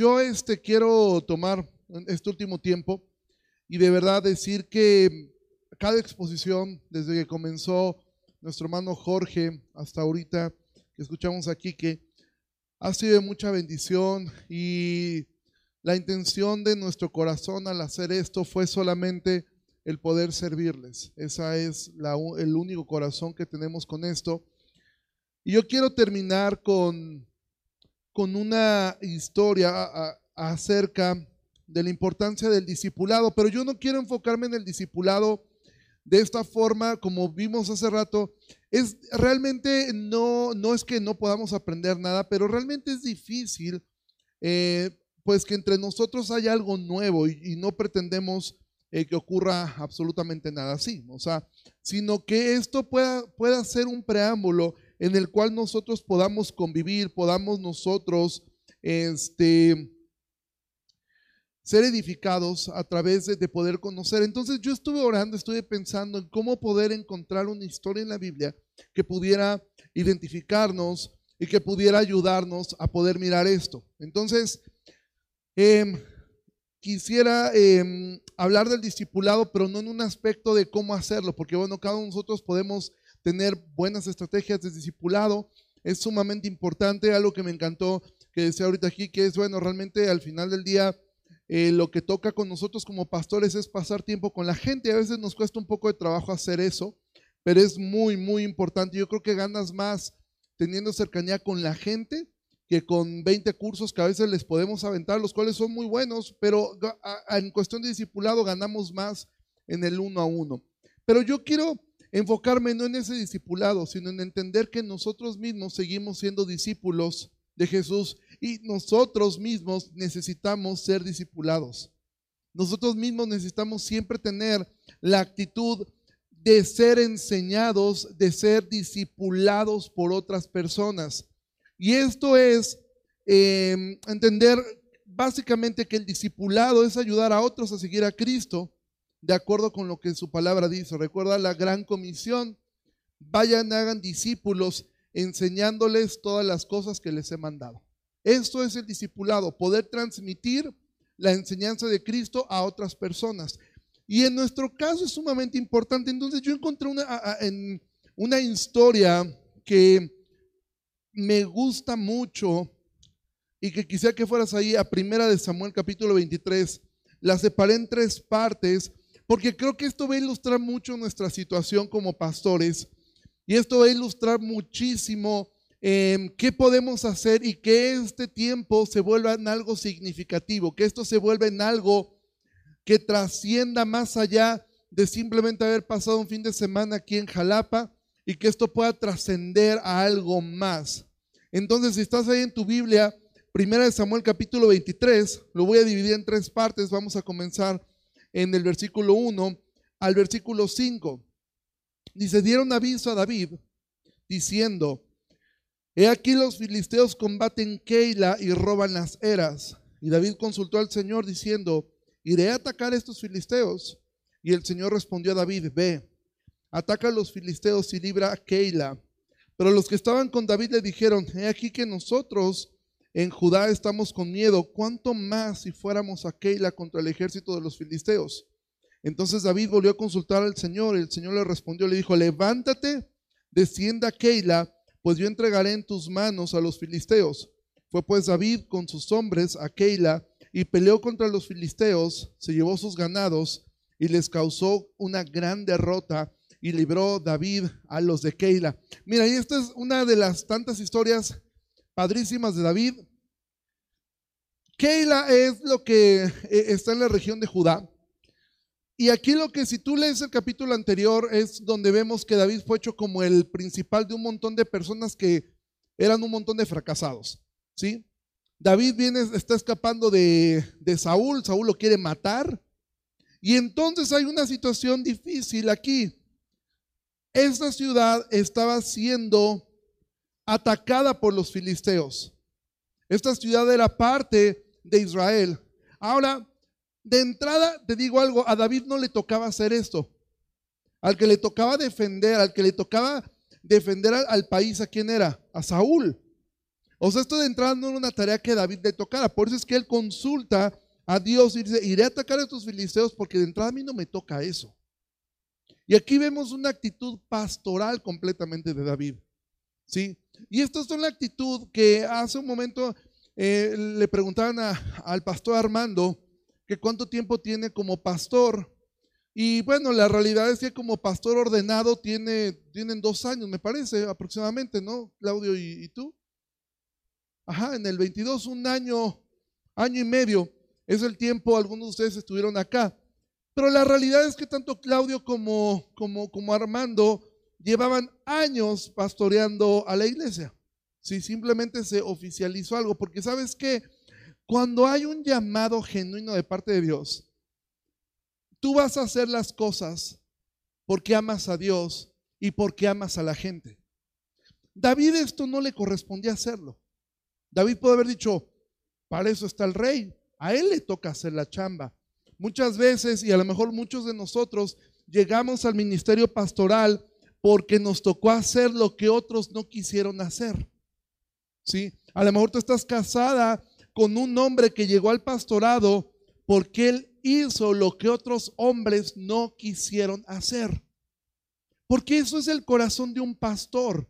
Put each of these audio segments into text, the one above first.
yo este, quiero tomar este último tiempo y de verdad decir que cada exposición, desde que comenzó nuestro hermano Jorge hasta ahorita, que escuchamos aquí, que ha sido de mucha bendición y la intención de nuestro corazón al hacer esto fue solamente el poder servirles. Esa es el único corazón que tenemos con esto. Y yo quiero terminar con, con una historia acerca de la importancia del discipulado, pero yo no quiero enfocarme en el discipulado de esta forma, como vimos hace rato, es realmente no, no es que no podamos aprender nada, pero realmente es difícil, eh, pues que entre nosotros haya algo nuevo y, no pretendemos eh, que ocurra absolutamente nada así, o sea, sino que esto pueda, pueda ser un preámbulo en el cual nosotros podamos convivir, podamos nosotros, este, ser edificados a través de, poder conocer. Entonces yo estuve orando, estuve pensando en cómo poder encontrar una historia en la Biblia que pudiera identificarnos y que pudiera ayudarnos a poder mirar esto. Entonces, em, quisiera em, hablar del discipulado, pero no en un aspecto de cómo hacerlo, porque bueno, cada uno de nosotros podemos tener buenas estrategias de discipulado. Es sumamente importante, algo que me encantó que decía ahorita aquí, que es bueno, realmente al final del día eh, lo que toca con nosotros como pastores es pasar tiempo con la gente. A veces nos cuesta un poco de trabajo hacer eso, pero es muy, muy importante. Yo creo que ganas más teniendo cercanía con la gente que con 20 cursos que a veces les podemos aventar, los cuales son muy buenos, pero en cuestión de discipulado ganamos más en el uno a uno. Pero yo quiero enfocarme no en ese discipulado, sino en entender que nosotros mismos seguimos siendo discípulos de Jesús y nosotros mismos necesitamos ser discipulados. Nosotros mismos necesitamos siempre tener la actitud de ser enseñados, de ser discipulados por otras personas. Y esto es em, entender básicamente que el discipulado es ayudar a otros a seguir a Cristo de acuerdo con lo que su palabra dice. Recuerda la gran comisión. Vayan, hagan discípulos enseñándoles todas las cosas que les he mandado. Esto es el discipulado, poder transmitir la enseñanza de Cristo a otras personas. Y en nuestro caso es sumamente importante. Entonces yo encontré una, en una historia que me gusta mucho y que quisiera que fueras ahí a Primera de Samuel capítulo 23. La separé en tres partes porque creo que esto va a ilustrar mucho nuestra situación como pastores y esto va a ilustrar muchísimo em, qué podemos hacer y que este tiempo se vuelva en algo significativo, que esto se vuelva en algo que trascienda más allá de simplemente haber pasado un fin de semana aquí en Jalapa y que esto pueda trascender a algo más. Entonces, si estás ahí en tu Biblia, Primera de Samuel capítulo 23, lo voy a dividir en tres partes. Vamos a comenzar en el versículo 1 al versículo 5. Dice, dieron aviso a David diciendo, he aquí los filisteos combaten Keila y roban las eras. Y David consultó al Señor diciendo, iré a atacar a estos filisteos. Y el Señor respondió a David, ve, ataca a los filisteos y libra a Keila. Pero los que estaban con David le dijeron, he aquí que nosotros en Judá estamos con miedo, ¿cuánto más si fuéramos a Keila contra el ejército de los filisteos? Entonces David volvió a consultar al Señor y el Señor le respondió, le dijo, levántate, descienda a Keila, pues yo entregaré en tus manos a los filisteos. Fue pues David con sus hombres a Keila y peleó contra los filisteos, se llevó sus ganados y les causó una gran derrota y libró David a los de Keila. Mira, y esta es una de las tantas historias padrísimas de David. Keila es lo que eh, está en la región de Judá. Y aquí lo que si tú lees el capítulo anterior es donde vemos que David fue hecho como el principal de un montón de personas que eran un montón de fracasados, ¿sí? David viene, está escapando de, de Saúl, Saúl lo quiere matar. Y entonces hay una situación difícil aquí. Esta ciudad estaba siendo atacada por los filisteos. Esta ciudad era parte de Israel. Ahora, de entrada, te digo algo, a David no le tocaba hacer esto. Al que le tocaba defender, al que le tocaba defender al, país, ¿a quién era? A Saúl. O sea, esto de entrada no era una tarea que David le tocara. Por eso es que él consulta a Dios y dice, iré a atacar a estos filisteos porque de entrada a mí no me toca eso. Y aquí vemos una actitud pastoral completamente de David. ¿Sí? Y esta es una actitud que hace un momento eh, le preguntaban al pastor Armando que cuánto tiempo tiene como pastor. Y bueno, la realidad es que como pastor ordenado tiene, tienen dos años, me parece, aproximadamente, ¿no? Claudio y, tú. Ajá, en el 22, un año, año y medio, es el tiempo, algunos de ustedes estuvieron acá. Pero la realidad es que tanto Claudio como, como, como Armando llevaban años pastoreando a la iglesia. Si simplemente se oficializó algo, porque sabes que cuando hay un llamado genuino de parte de Dios, tú vas a hacer las cosas porque amas a Dios y porque amas a la gente. David esto no le correspondía hacerlo. David puede haber dicho, para eso está el rey, a él le toca hacer la chamba. Muchas veces, y a lo mejor muchos de nosotros, llegamos al ministerio pastoral porque nos tocó hacer lo que otros no quisieron hacer. ¿Sí? A lo mejor tú estás casada con un hombre que llegó al pastorado porque él hizo lo que otros hombres no quisieron hacer. Porque eso es el corazón de un pastor.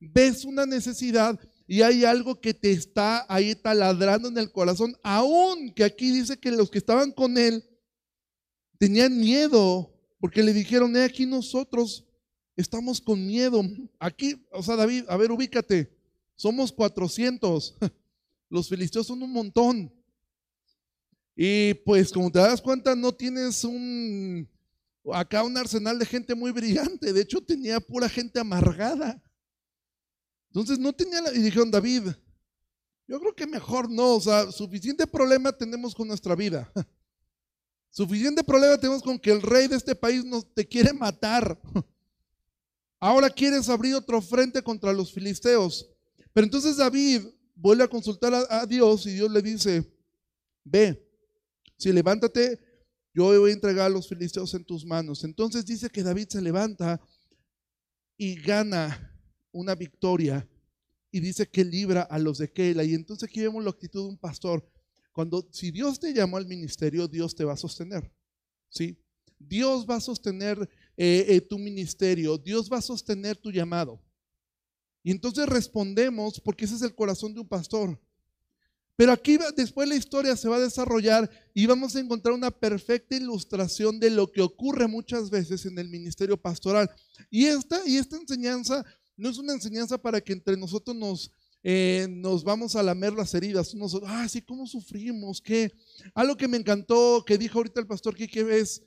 Ves una necesidad y hay algo que te está ahí taladrando en el corazón, aún que aquí dice que los que estaban con él tenían miedo, porque le dijeron, he aquí nosotros estamos con miedo. Aquí, o sea, David, a ver, ubícate, somos 400, los filisteos son un montón. Y pues como te das cuenta, no tienes un acá un arsenal de gente muy brillante. De hecho, tenía pura gente amargada. Entonces no tenía la, y dijeron, David, yo creo que mejor no, o sea, suficiente problema tenemos con nuestra vida. Suficiente problema tenemos con que el rey de este país nos te quiere matar. Ahora quieres abrir otro frente contra los filisteos. Pero entonces David vuelve a consultar a, Dios y Dios le dice, ve, si levántate, yo voy a entregar a los filisteos en tus manos. Entonces dice que David se levanta y gana una victoria y dice que libra a los de Keila. Y entonces aquí vemos la actitud de un pastor. Cuando, si Dios te llamó al ministerio, Dios te va a sostener. ¿Sí? Dios va a sostener eh, eh, tu ministerio, Dios va a sostener tu llamado. Y entonces respondemos porque ese es el corazón de un pastor. Pero aquí después la historia se va a desarrollar y vamos a encontrar una perfecta ilustración de lo que ocurre muchas veces en el ministerio pastoral. Y esta, y esta enseñanza no es una enseñanza para que entre nosotros nos, eh, nos vamos a lamer las heridas. Unos, ah, sí, ¿cómo sufrimos? ¿Qué? Algo que me encantó, que dijo ahorita el pastor Kike es,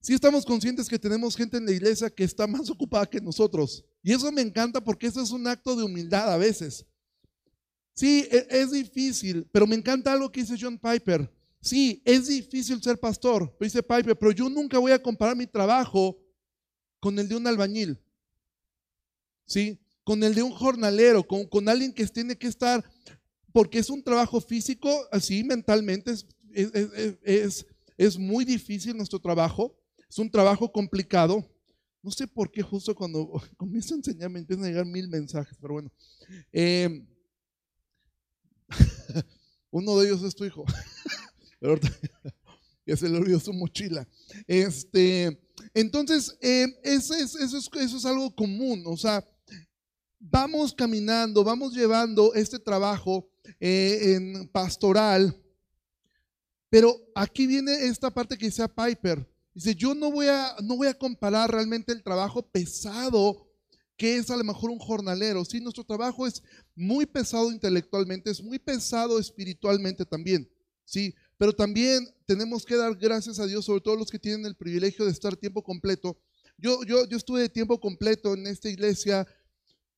si estamos conscientes que tenemos gente en la iglesia que está más ocupada que nosotros. Y eso me encanta porque eso es un acto de humildad a veces. Sí, e, es difícil, pero me encanta algo que dice John Piper. Sí, es difícil ser pastor, dice Piper, pero yo nunca voy a comparar mi trabajo con el de un albañil. Sí, con el de un jornalero, con, con alguien que tiene que estar, porque es un trabajo físico, así mentalmente, es, es, es muy difícil nuestro trabajo, es un trabajo complicado. No sé por qué justo cuando comienzo a enseñar me empiezan a llegar mil mensajes, pero bueno. Eh, Uno de ellos es tu hijo. Ya se le olvidó su mochila. Este, entonces, eso, es, eso, es, algo común. O sea, vamos caminando, vamos llevando este trabajo eh, en pastoral. Pero aquí viene esta parte que dice Piper. Dice, yo no voy, a, no voy a comparar realmente el trabajo pesado que es a lo mejor un jornalero. Sí, nuestro trabajo es muy pesado intelectualmente, es muy pesado espiritualmente también. Sí, pero también tenemos que dar gracias a Dios, sobre todo los que tienen el privilegio de estar tiempo completo. Yo, yo, yo estuve de tiempo completo en esta iglesia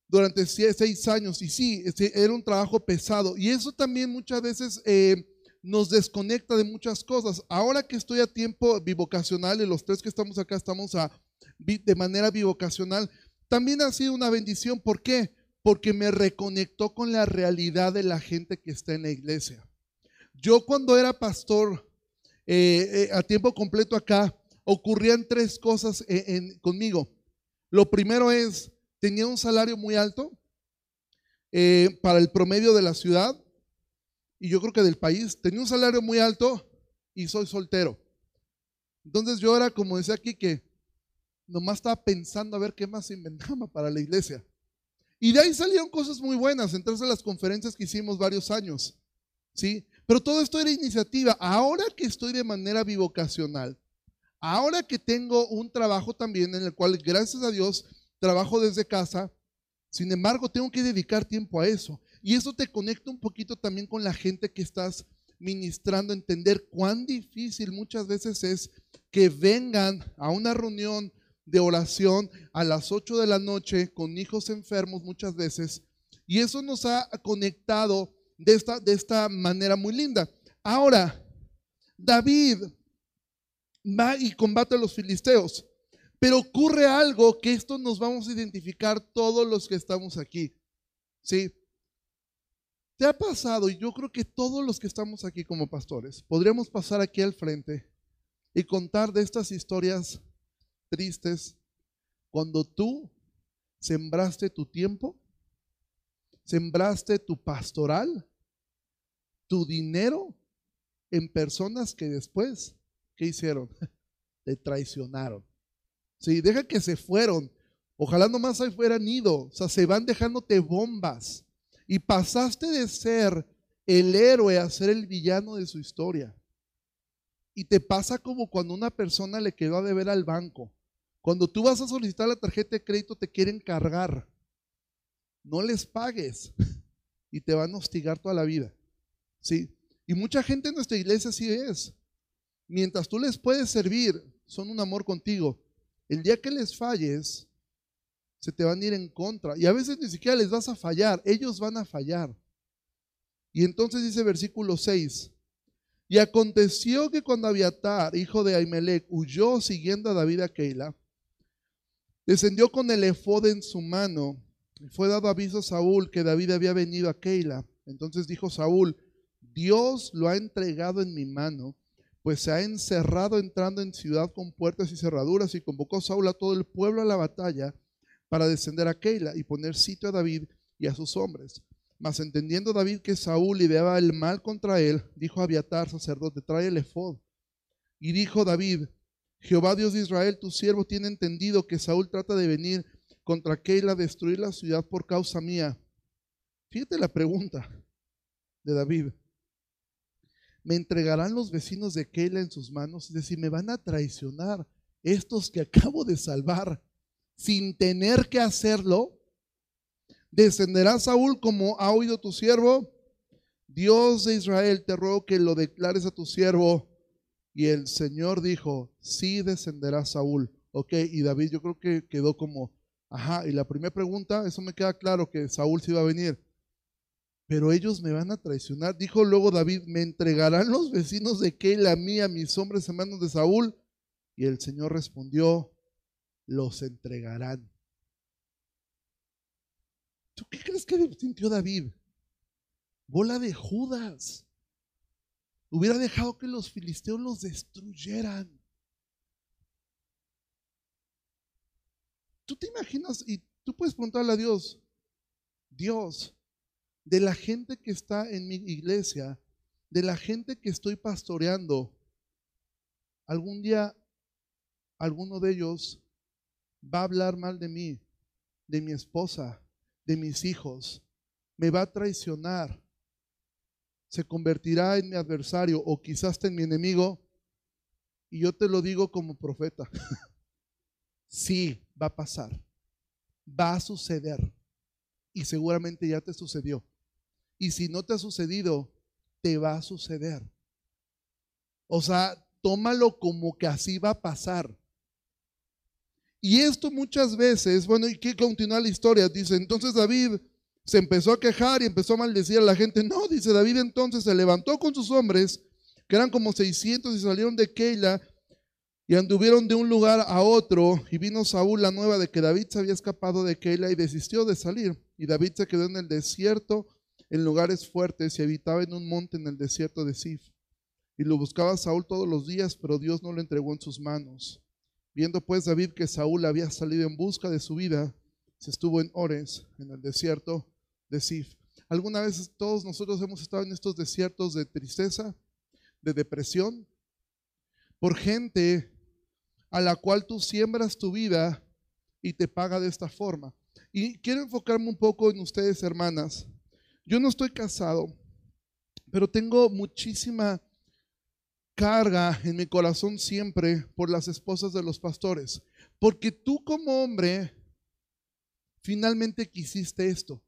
durante seis años y sí, este, era un trabajo pesado. Y eso también muchas veces eh, nos desconecta de muchas cosas. Ahora que estoy a tiempo bivocacional, y los tres que estamos acá estamos a, de manera bivocacional, también ha sido una bendición. ¿Por qué? Porque me reconectó con la realidad de la gente que está en la iglesia. Yo cuando era pastor eh, eh, a tiempo completo acá, ocurrían tres cosas conmigo. Lo primero es, tenía un salario muy alto eh, para el promedio de la ciudad y yo creo que del país. Tenía un salario muy alto y soy soltero. Entonces yo era, como decía aquí, que nomás estaba pensando a ver qué más inventaba para la iglesia. Y de ahí salieron cosas muy buenas, entre las conferencias que hicimos varios años. ¿Sí? Pero todo esto era iniciativa. Ahora que estoy de manera bivocacional, ahora que tengo un trabajo también en el cual, gracias a Dios, trabajo desde casa, sin embargo, tengo que dedicar tiempo a eso. Y eso te conecta un poquito también con la gente que estás ministrando, entender cuán difícil muchas veces es que vengan a una reunión de oración a las 8 de la noche con hijos enfermos muchas veces. Y eso nos ha conectado de esta, de esta manera muy linda. Ahora, David va y combate a los filisteos. Pero ocurre algo que esto nos vamos a identificar todos los que estamos aquí. ¿Sí? ¿Te ha pasado? Y yo creo que todos los que estamos aquí como pastores, podríamos pasar aquí al frente y contar de estas historias tristes cuando tú sembraste tu tiempo, sembraste tu pastoral, tu dinero en personas que después, ¿qué hicieron? Te traicionaron. Sí, deja que se fueron. Ojalá nomás ahí fueran ido. O sea, se van dejándote bombas. Y pasaste de ser el héroe a ser el villano de su historia. Y te pasa como cuando una persona le quedó a deber al banco. Cuando tú vas a solicitar la tarjeta de crédito te quieren cargar. No les pagues y te van a hostigar toda la vida. ¿Sí? Y mucha gente en nuestra iglesia así es. Mientras tú les puedes servir, son un amor contigo. El día que les falles, se te van a ir en contra. Y a veces ni siquiera les vas a fallar, ellos van a fallar. Y entonces dice versículo 6. Y aconteció que cuando Abiatar, hijo de Ahimelech, huyó siguiendo a David a Keila, descendió con el efod en su mano y fue dado aviso a Saúl que David había venido a Keila. Entonces dijo Saúl, Dios lo ha entregado en mi mano pues se ha encerrado entrando en ciudad con puertas y cerraduras y convocó Saúl a todo el pueblo a la batalla para descender a Keila y poner sitio a David y a sus hombres. Mas entendiendo David que Saúl ideaba el mal contra él, dijo a Abiatar, sacerdote, trae el efod. Y dijo David, Jehová Dios de Israel, tu siervo tiene entendido que Saúl trata de venir contra Keila a destruir la ciudad por causa mía. Fíjate la pregunta de David me entregarán los vecinos de Keila en sus manos, es decir, me van a traicionar estos que acabo de salvar sin tener que hacerlo. Descenderá Saúl como ha oído tu siervo. Dios de Israel, te ruego que lo declares a tu siervo. Y el Señor dijo, sí descenderá Saúl. Ok, y David yo creo que quedó como, ajá, y la primera pregunta, eso me queda claro que Saúl sí iba a venir pero ellos me van a traicionar. Dijo luego David, me entregarán los vecinos de Keila a mí, mis hombres en manos de Saúl. Y el Señor respondió, los entregarán. ¿Tú qué crees que sintió David? Bola de Judas. Hubiera dejado que los filisteos los destruyeran. ¿Tú te imaginas? Y tú puedes preguntarle a Dios, Dios, de la gente que está en mi iglesia, de la gente que estoy pastoreando, algún día alguno de ellos va a hablar mal de mí, de mi esposa, de mis hijos, me va a traicionar, se convertirá en mi adversario o quizás en mi enemigo. Y yo te lo digo como profeta. sí, va a pasar. Va a suceder. Y seguramente ya te sucedió. Y si no te ha sucedido, te va a suceder. O sea, tómalo como que así va a pasar. Y esto muchas veces, bueno, y que continúa la historia, dice, entonces David se empezó a quejar y empezó a maldecir a la gente. No, dice David entonces se levantó con sus hombres, que eran como 600 y salieron de Keila y anduvieron de un lugar a otro y vino Saúl la nueva de que David se había escapado de Keila y desistió de salir. Y David se quedó en el desierto en lugares fuertes y habitaba en un monte en el desierto de Sif. Y lo buscaba Saúl todos los días, pero Dios no lo entregó en sus manos. Viendo pues David que Saúl había salido en busca de su vida, se estuvo en Ores, en el desierto, de Sif. ¿Alguna vez todos nosotros hemos estado en estos desiertos de tristeza, de depresión, por gente a la cual tú siembras tu vida y te paga de esta forma? Y quiero enfocarme un poco en ustedes, hermanas. Yo no estoy casado, pero tengo muchísima carga en mi corazón siempre por las esposas de los pastores, porque tú como hombre finalmente quisiste esto,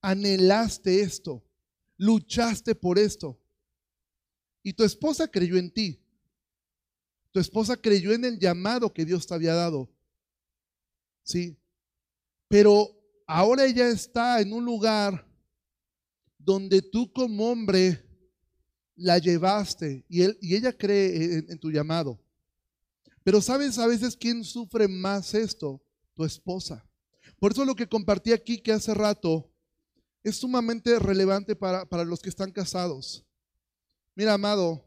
anhelaste esto, luchaste por esto, y tu esposa creyó en ti, tu esposa creyó en el llamado que Dios te había dado, ¿sí? Pero ahora ella está en un lugar donde tú como hombre la llevaste y, él, y ella cree en, tu llamado. Pero sabes a veces quién sufre más esto? Tu esposa. Por eso lo que compartí aquí que hace rato es sumamente relevante para, para los que están casados. Mira, amado,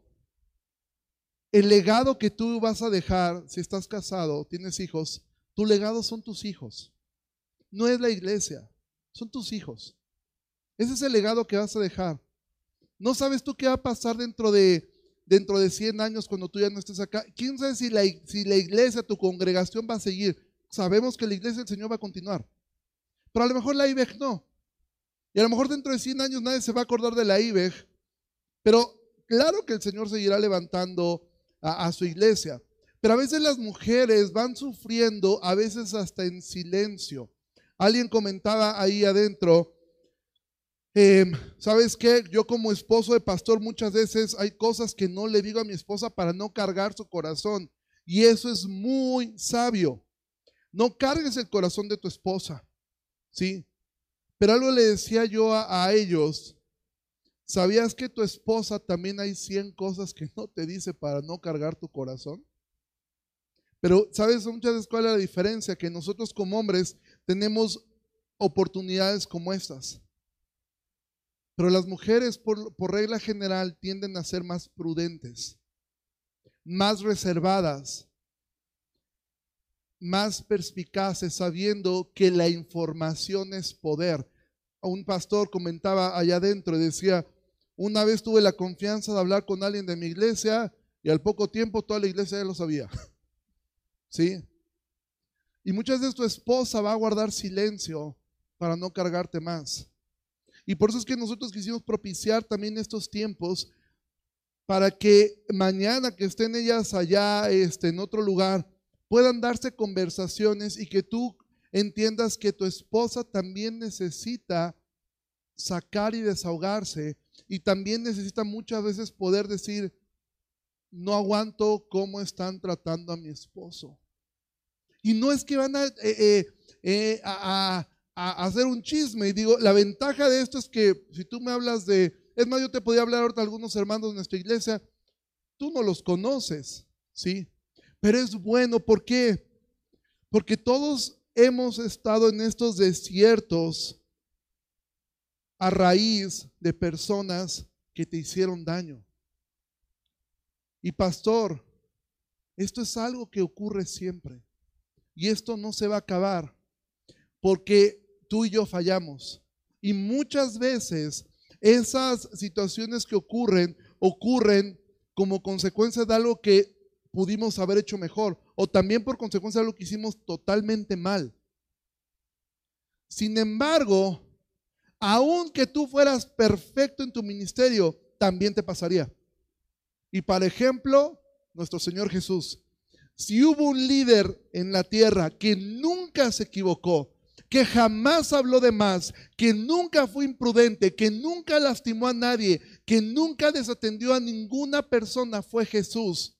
el legado que tú vas a dejar si estás casado, tienes hijos, tu legado son tus hijos. No es la iglesia, son tus hijos. Ese es el legado que vas a dejar. No sabes tú qué va a pasar dentro de, dentro de 100 años cuando tú ya no estés acá. ¿Quién sabe si la, si la iglesia, tu congregación va a seguir? Sabemos que la iglesia del Señor va a continuar. Pero a lo mejor la IBEG no. Y a lo mejor dentro de 100 años nadie se va a acordar de la IBEG. Pero claro que el Señor seguirá levantando a, a su iglesia. Pero a veces las mujeres van sufriendo, a veces hasta en silencio. Alguien comentaba ahí adentro Em, ¿Sabes qué? Yo como esposo de pastor muchas veces hay cosas que no le digo a mi esposa para no cargar su corazón. Y eso es muy sabio. No cargues el corazón de tu esposa. ¿Sí? Pero algo le decía yo a, ellos. ¿Sabías que tu esposa también hay 100 cosas que no te dice para no cargar tu corazón? Pero, ¿sabes muchas veces cuál es la diferencia? Que nosotros como hombres tenemos oportunidades como estas. Pero las mujeres, por, regla general, tienden a ser más prudentes, más reservadas, más perspicaces, sabiendo que la información es poder. Un pastor comentaba allá adentro y decía, una vez tuve la confianza de hablar con alguien de mi iglesia y al poco tiempo toda la iglesia ya lo sabía. ¿Sí? Y muchas veces tu esposa va a guardar silencio para no cargarte más. Y por eso es que nosotros quisimos propiciar también estos tiempos para que mañana que estén ellas allá este, en otro lugar, puedan darse conversaciones y que tú entiendas que tu esposa también necesita sacar y desahogarse y también necesita muchas veces poder decir, no aguanto cómo están tratando a mi esposo. Y no es que van a, eh, eh, eh, a a hacer un chisme. Y digo, la ventaja de esto es que si tú me hablas de, es más, yo te podía hablar ahorita algunos hermanos de nuestra iglesia, tú no los conoces, ¿sí? Pero es bueno, ¿por qué? Porque todos hemos estado en estos desiertos a raíz de personas que te hicieron daño. Y pastor, esto es algo que ocurre siempre. Y esto no se va a acabar. Porque tú y yo fallamos. Y muchas veces esas situaciones que ocurren, ocurren como consecuencia de algo que pudimos haber hecho mejor o también por consecuencia de algo que hicimos totalmente mal. Sin embargo, aunque tú fueras perfecto en tu ministerio, también te pasaría. Y para ejemplo, nuestro Señor Jesús, si hubo un líder en la tierra que nunca se equivocó, que jamás habló de más, que nunca fue imprudente, que nunca lastimó a nadie, que nunca desatendió a ninguna persona, fue Jesús.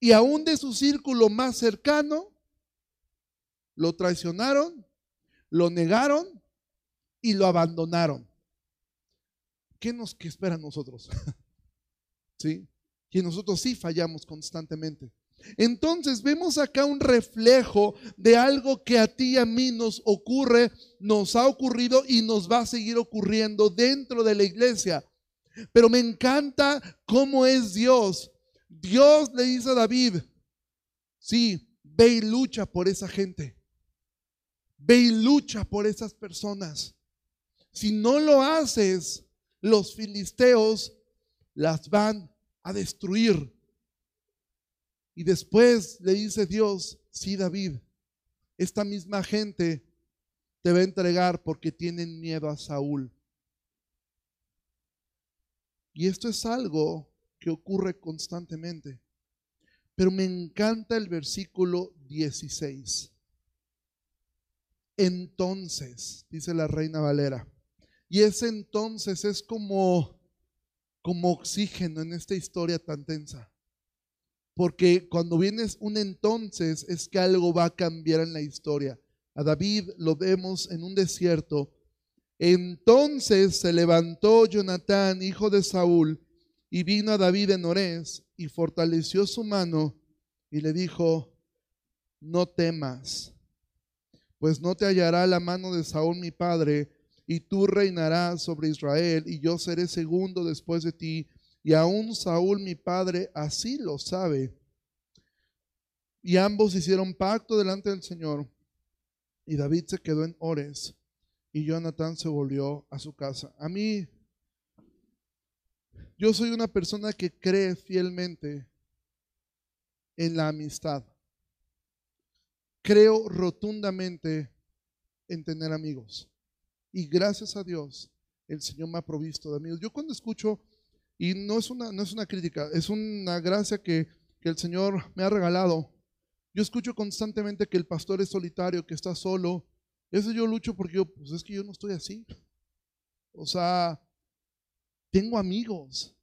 Y aún de su círculo más cercano, lo traicionaron, lo negaron y lo abandonaron. ¿Qué nos que espera a nosotros? ¿Sí? Que nosotros sí fallamos constantemente. Entonces vemos acá un reflejo de algo que a ti y a mí nos ocurre, nos ha ocurrido y nos va a seguir ocurriendo dentro de la iglesia. Pero me encanta cómo es Dios. Dios le dice a David, sí, ve y lucha por esa gente. Ve y lucha por esas personas. si no lo haces, los filisteos las van a destruir. Y después le dice Dios, sí David, esta misma gente te va a entregar porque tienen miedo a Saúl. Y esto es algo que ocurre constantemente. Pero me encanta el versículo 16. Entonces, dice la reina Valera. Y ese entonces es como, como oxígeno en esta historia tan tensa. Porque cuando vienes un entonces es que algo va a cambiar en la historia. A David lo vemos en un desierto. Entonces se levantó Jonatán, hijo de Saúl, y vino a David en Orés y fortaleció su mano y le dijo, no temas, pues no te hallará la mano de Saúl mi padre, y tú reinarás sobre Israel, y yo seré segundo después de ti, y aún Saúl mi padre así lo sabe. Y ambos hicieron pacto delante del Señor, y David se quedó en Ores, y Jonatán se volvió a su casa. A mí, yo soy una persona que cree fielmente en la amistad. Creo rotundamente en tener amigos. Y gracias a Dios, el Señor me ha provisto de amigos. Yo cuando escucho, y no es una, no es una crítica, es una gracia que, que el Señor me ha regalado. Yo escucho constantemente que el pastor es solitario, que está solo. Eso yo lucho porque yo, pues es que yo no estoy así. O sea, tengo amigos.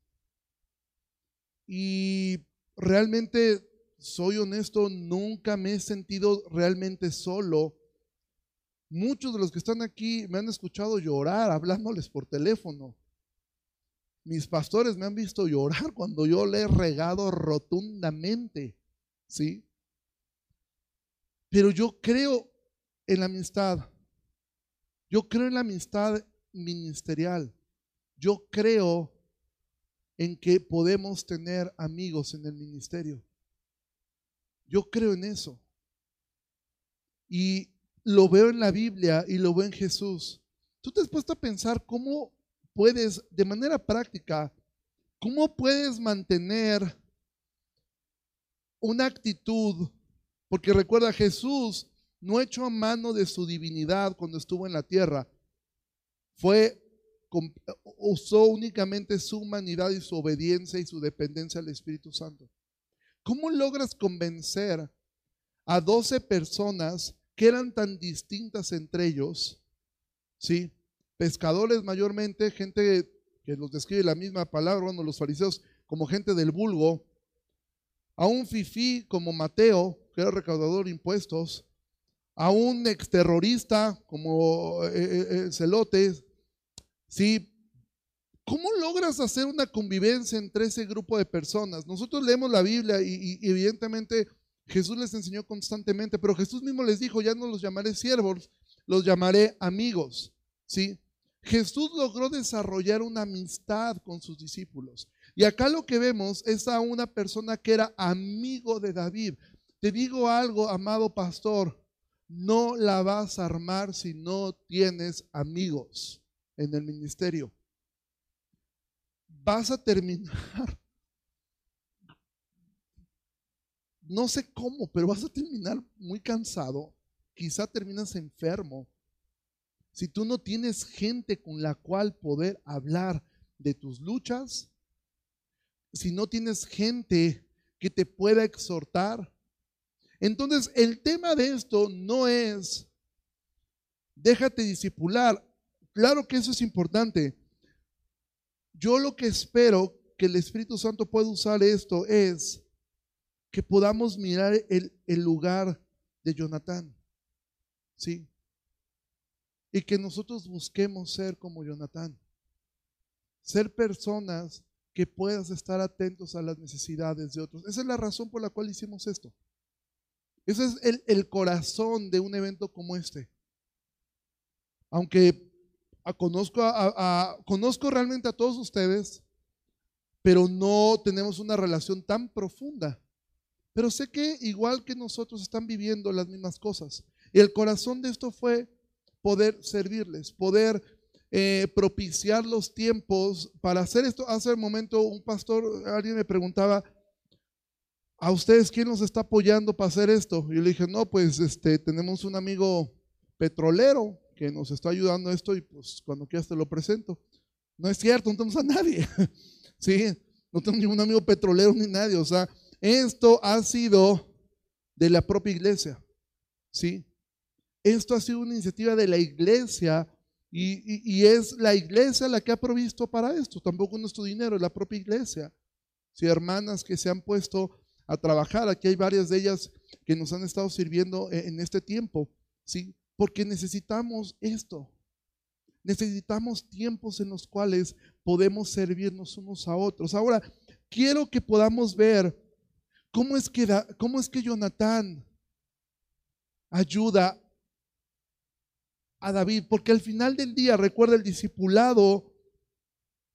Y realmente soy honesto, nunca me he sentido realmente solo. Muchos de los que están aquí me han escuchado llorar hablándoles por teléfono. Mis pastores me han visto llorar cuando yo le he regado rotundamente, ¿sí? Pero yo creo en la amistad. Yo creo en la amistad ministerial. Yo creo en que podemos tener amigos en el ministerio. Yo creo en eso. Y lo veo en la Biblia y lo veo en Jesús. Tú te has puesto a pensar cómo puedes, de manera práctica, cómo puedes mantener una actitud, porque recuerda, Jesús no echó a mano de su divinidad cuando estuvo en la tierra, fue, usó únicamente su humanidad y su obediencia y su dependencia al Espíritu Santo. ¿Cómo logras convencer a 12 personas que eran tan distintas entre ellos? ¿Sí? Pescadores mayormente, gente que los describe la misma palabra, bueno, los fariseos como gente del vulgo, a un fifí como Mateo, que era recaudador de impuestos, a un exterrorista como eh, eh, eh, Celote, ¿sí? ¿Cómo logras hacer una convivencia entre ese grupo de personas? Nosotros leemos la Biblia y, evidentemente Jesús les enseñó constantemente, pero Jesús mismo les dijo, ya no los llamaré siervos, los llamaré amigos. ¿Sí? Jesús logró desarrollar una amistad con sus discípulos. Y acá lo que vemos es a una persona que era amigo de David. Te digo algo, amado pastor, no la vas a armar si no tienes amigos en el ministerio vas a terminar, no sé cómo, pero vas a terminar muy cansado. Quizá terminas enfermo. Si tú no tienes gente con la cual poder hablar de tus luchas, si no tienes gente que te pueda exhortar. Entonces, el tema de esto no es déjate disipular. Claro que eso es importante, yo lo que espero que el Espíritu Santo pueda usar esto es que podamos mirar el, lugar de Jonatán. ¿Sí? Y que nosotros busquemos ser como Jonatán. Ser personas que puedas estar atentos a las necesidades de otros. Esa es la razón por la cual hicimos esto. Ese es el, el corazón de un evento como este. Aunque conozco, a, conozco realmente a todos ustedes, pero no tenemos una relación tan profunda. Pero sé que igual que nosotros están viviendo las mismas cosas. Y el corazón de esto fue poder servirles, poder eh, propiciar los tiempos para hacer esto. Hace un momento un pastor, alguien me preguntaba, ¿a ustedes quién nos está apoyando para hacer esto? Y yo le dije, no, pues este, tenemos un amigo petrolero que nos está ayudando a esto y pues cuando quieras te lo presento. No es cierto, no tenemos a nadie. sí, no tengo ningún amigo petrolero ni nadie. O sea, esto ha sido de la propia iglesia. Sí. Esto ha sido una iniciativa de la iglesia y, y, es la iglesia la que ha provisto para esto. Tampoco nuestro dinero, es la propia iglesia. Sí, hermanas que se han puesto a trabajar. Aquí hay varias de ellas que nos han estado sirviendo en, en este tiempo. Sí, porque necesitamos esto. Necesitamos tiempos en los cuales podemos servirnos unos a otros. Ahora, quiero que podamos ver cómo es que, cómo es que Jonatán ayuda a David, porque al final del día, recuerda, el discipulado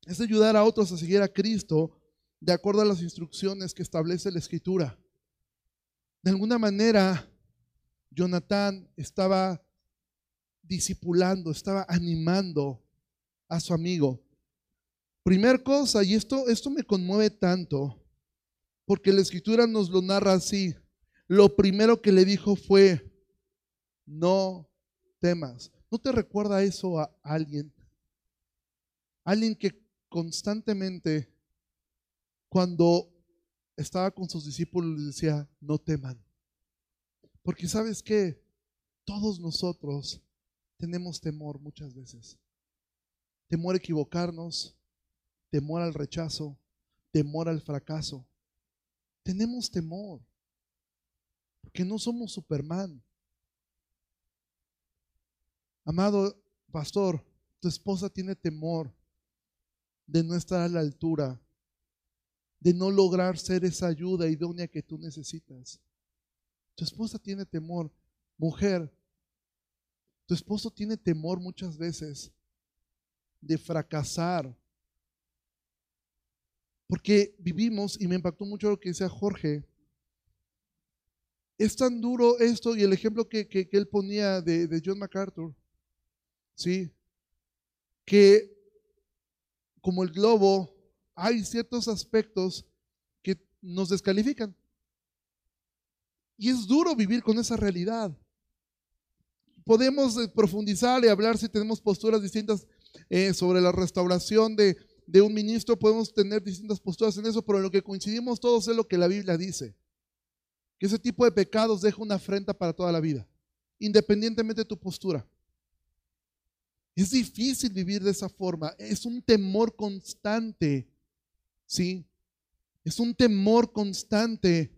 es ayudar a otros a seguir a Cristo de acuerdo a las instrucciones que establece la Escritura. De alguna manera, Jonatán estaba discipulando, estaba animando a su amigo. Primer cosa, y esto, esto me conmueve tanto, porque la escritura nos lo narra así. Lo primero que le dijo fue, no temas. ¿No te recuerda eso a alguien? Alguien que constantemente, cuando estaba con sus discípulos, les decía, no teman. Porque sabes que todos nosotros tenemos temor muchas veces. Temor a equivocarnos, temor al rechazo, temor al fracaso. Tenemos temor, porque no somos Superman. Amado pastor, tu esposa tiene temor de no estar a la altura, de no lograr ser esa ayuda idónea que tú necesitas. Tu esposa tiene temor. Mujer, tu esposo tiene temor muchas veces de fracasar. Porque vivimos, y me impactó mucho lo que decía Jorge, es tan duro esto y el ejemplo que, él ponía de, de, John MacArthur, ¿sí? Que como el globo, hay ciertos aspectos que nos descalifican. Y es duro vivir con esa realidad podemos eh, profundizar y hablar si tenemos posturas distintas eh, sobre la restauración de, de un ministro, podemos tener distintas posturas en eso, pero en lo que coincidimos todos es lo que la Biblia dice, que ese tipo de pecados deja una afrenta para toda la vida, independientemente de tu postura. Es difícil vivir de esa forma, es un temor constante, ¿sí? Es un temor constante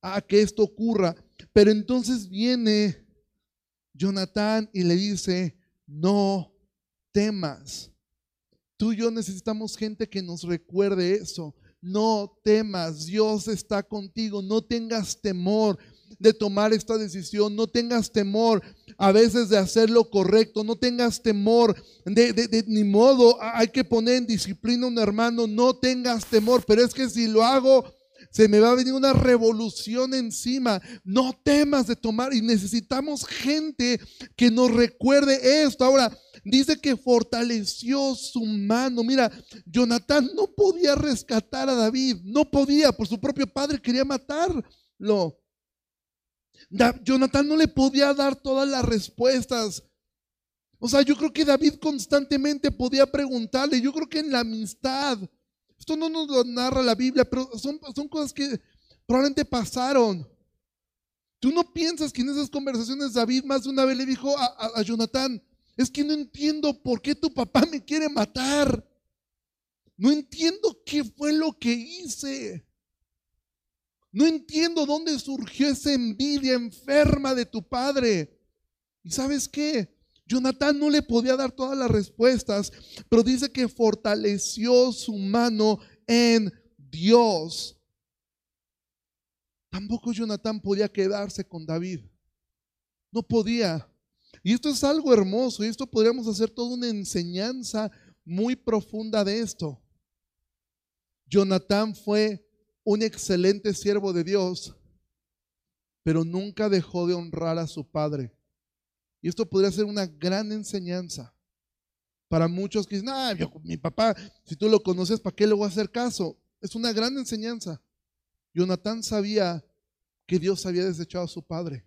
a que esto ocurra, pero entonces viene Jonathan y le dice, no temas. Tú y yo necesitamos gente que nos recuerde eso. No temas, Dios está contigo, no tengas temor de tomar esta decisión, no tengas temor a veces de hacer lo correcto, no tengas temor de, de, ni modo, hay que poner en disciplina a un hermano, no tengas temor, pero es que si lo hago se me va a venir una revolución encima. No temas de tomar y necesitamos gente que nos recuerde esto. Ahora, dice que fortaleció su mano. Mira, Jonatán no podía rescatar a David, no podía, por su propio padre quería matarlo. Jonatán no le podía dar todas las respuestas. O sea, yo creo que David constantemente podía preguntarle, yo creo que en la amistad, esto no nos lo narra la Biblia, pero son, cosas que probablemente pasaron. Tú no piensas que en esas conversaciones David más de una vez le dijo a, a, Jonatán, es que no entiendo por qué tu papá me quiere matar. No entiendo qué fue lo que hice. No entiendo dónde surgió esa envidia enferma de tu padre. ¿Y sabes qué? Jonatán no le podía dar todas las respuestas, pero dice que fortaleció su mano en Dios. Tampoco Jonatán podía quedarse con David. No podía. Y esto es algo hermoso y esto podríamos hacer toda una enseñanza muy profunda de esto. Jonatán fue un excelente siervo de Dios, pero nunca dejó de honrar a su padre. Y esto podría ser una gran enseñanza Para muchos que dicen, ah, mi papá, si tú lo conoces, ¿para qué le voy a hacer caso? Es una gran enseñanza. Jonatán sabía que Dios había desechado a su padre.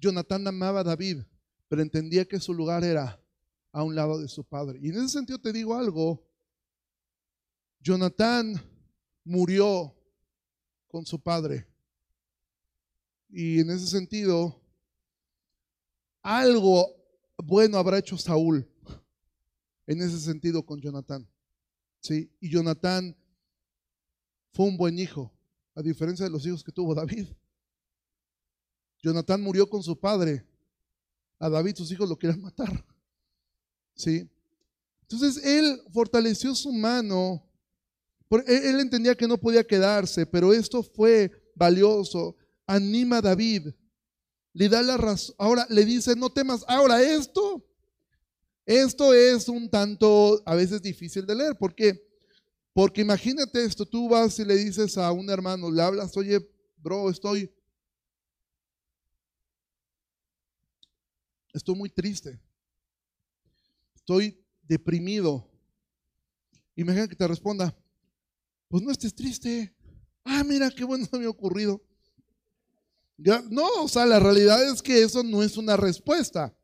Jonatán amaba a David, pero entendía que su lugar era a un lado de su padre. Y en ese sentido te digo algo, Jonatán murió con su padre. Y en ese sentido, algo bueno habrá hecho Saúl en ese sentido con Jonatán. ¿sí? Y Jonatán fue un buen hijo, a diferencia de los hijos que tuvo David. Jonatán murió con su padre. A David sus hijos lo querían matar. ¿Sí? Entonces él fortaleció su mano. Él entendía que no podía quedarse, pero esto fue valioso. Anima a David. Le da la razón. Ahora le dice, no temas. Ahora esto, esto es un tanto a veces difícil de leer. ¿Por qué? Porque imagínate esto, tú vas y le dices a un hermano, le hablas, oye, bro, estoy estoy muy triste, estoy deprimido. Imagina que te responda, pues no estés triste. Ah, mira, qué bueno me ha ocurrido. no, o sea, la realidad es que eso no es una respuesta.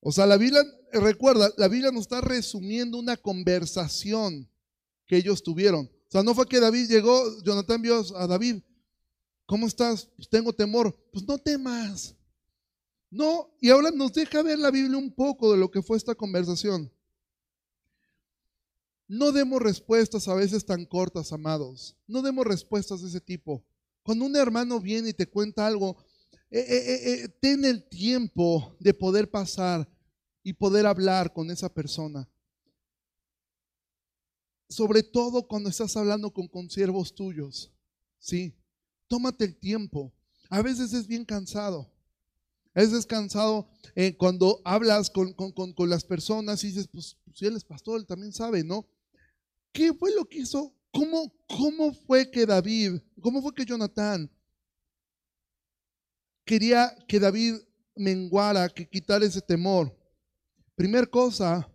O sea, la Biblia, recuerda, la Biblia nos está resumiendo una conversación que ellos tuvieron. O sea, no fue que David llegó, Jonathan vio a David, ¿cómo estás? Pues tengo temor. Pues no temas. No, y ahora nos deja ver la Biblia un poco de lo que fue esta conversación. No demos respuestas a veces tan cortas, amados. No demos respuestas de ese tipo. Cuando un hermano viene y te cuenta algo, eh, eh, eh, ten el tiempo de poder pasar y poder hablar con esa persona. Sobre todo cuando estás hablando con consiervos tuyos. Sí, tómate el tiempo. A veces es bien cansado. Es descansado eh, cuando hablas con, las personas y dices, pues si él es pastor, él también sabe, ¿no? ¿Qué fue lo que hizo? ¿Cómo, cómo fue que David, cómo fue que Jonatán quería que David menguara, que quitara ese temor? Primer cosa,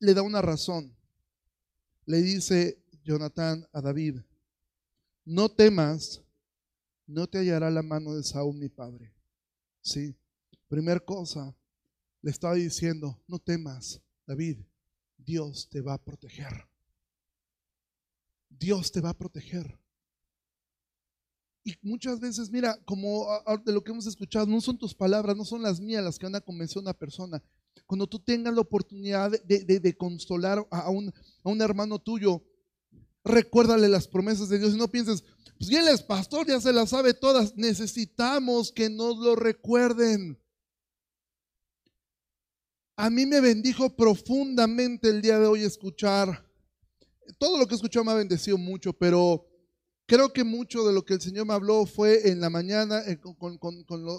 le da una razón. Le dice Jonatán a David, no temas no te hallará la mano de Saúl mi padre. Sí. Primer cosa, le estaba diciendo, no temas, David, Dios te va a proteger. Dios te va a proteger. Y muchas veces, mira, como de lo que hemos escuchado, no son tus palabras, no son las mías las que van a convencer a una persona. Cuando tú tengas la oportunidad de, consolar a un, hermano tuyo, recuérdale las promesas de Dios y no pienses, pues él es pastor, ya se las sabe todas. Necesitamos que nos lo recuerden. A mí me bendijo profundamente el día de hoy escuchar. Todo lo que escuchó me ha bendecido mucho, pero creo que mucho de lo que el Señor me habló fue en la mañana eh, con,